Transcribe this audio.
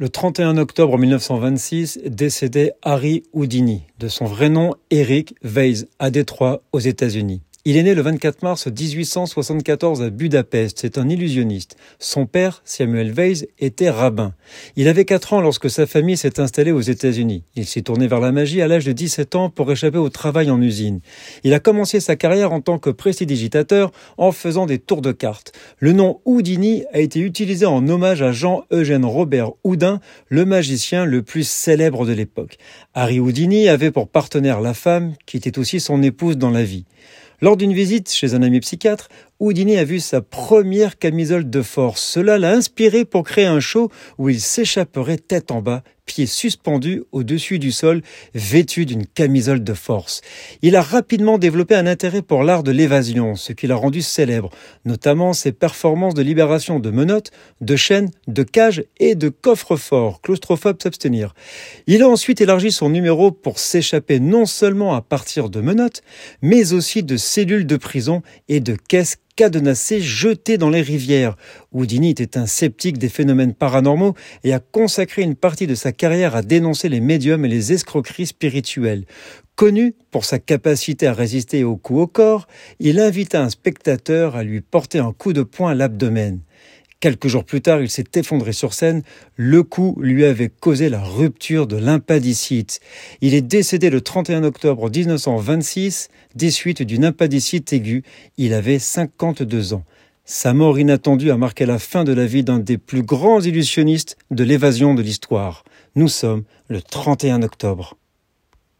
Le 31 octobre 1926 décédait Harry Houdini, de son vrai nom Eric Weiss, à Détroit, aux États-Unis. Il est né le 24 mars 1874 à Budapest. C'est un illusionniste. Son père, Samuel Weiss, était rabbin. Il avait 4 ans lorsque sa famille s'est installée aux États-Unis. Il s'est tourné vers la magie à l'âge de 17 ans pour échapper au travail en usine. Il a commencé sa carrière en tant que prestidigitateur en faisant des tours de cartes. Le nom Houdini a été utilisé en hommage à Jean-Eugène Robert Houdin, le magicien le plus célèbre de l'époque. Harry Houdini avait pour partenaire la femme qui était aussi son épouse dans la vie. Lors d'une visite chez un ami psychiatre, Houdini a vu sa première camisole de force. Cela l'a inspiré pour créer un show où il s'échapperait tête en bas, pieds suspendus au-dessus du sol, vêtu d'une camisole de force. Il a rapidement développé un intérêt pour l'art de l'évasion, ce qui l'a rendu célèbre, notamment ses performances de libération de menottes, de chaînes, de cages et de coffres forts, claustrophobes s'abstenir. Il a ensuite élargi son numéro pour s'échapper non seulement à partir de menottes, mais aussi de cellules de prison et de caisses cadenassé jeté dans les rivières. Houdini était un sceptique des phénomènes paranormaux et a consacré une partie de sa carrière à dénoncer les médiums et les escroqueries spirituelles. Connu pour sa capacité à résister aux coups au corps, il invita un spectateur à lui porter un coup de poing à l'abdomen. Quelques jours plus tard, il s'est effondré sur scène. Le coup lui avait causé la rupture de l'impendicite. Il est décédé le 31 octobre 1926 des suites d'une impendicite aiguë. Il avait 52 ans. Sa mort inattendue a marqué la fin de la vie d'un des plus grands illusionnistes de l'évasion de l'histoire. Nous sommes le 31 octobre.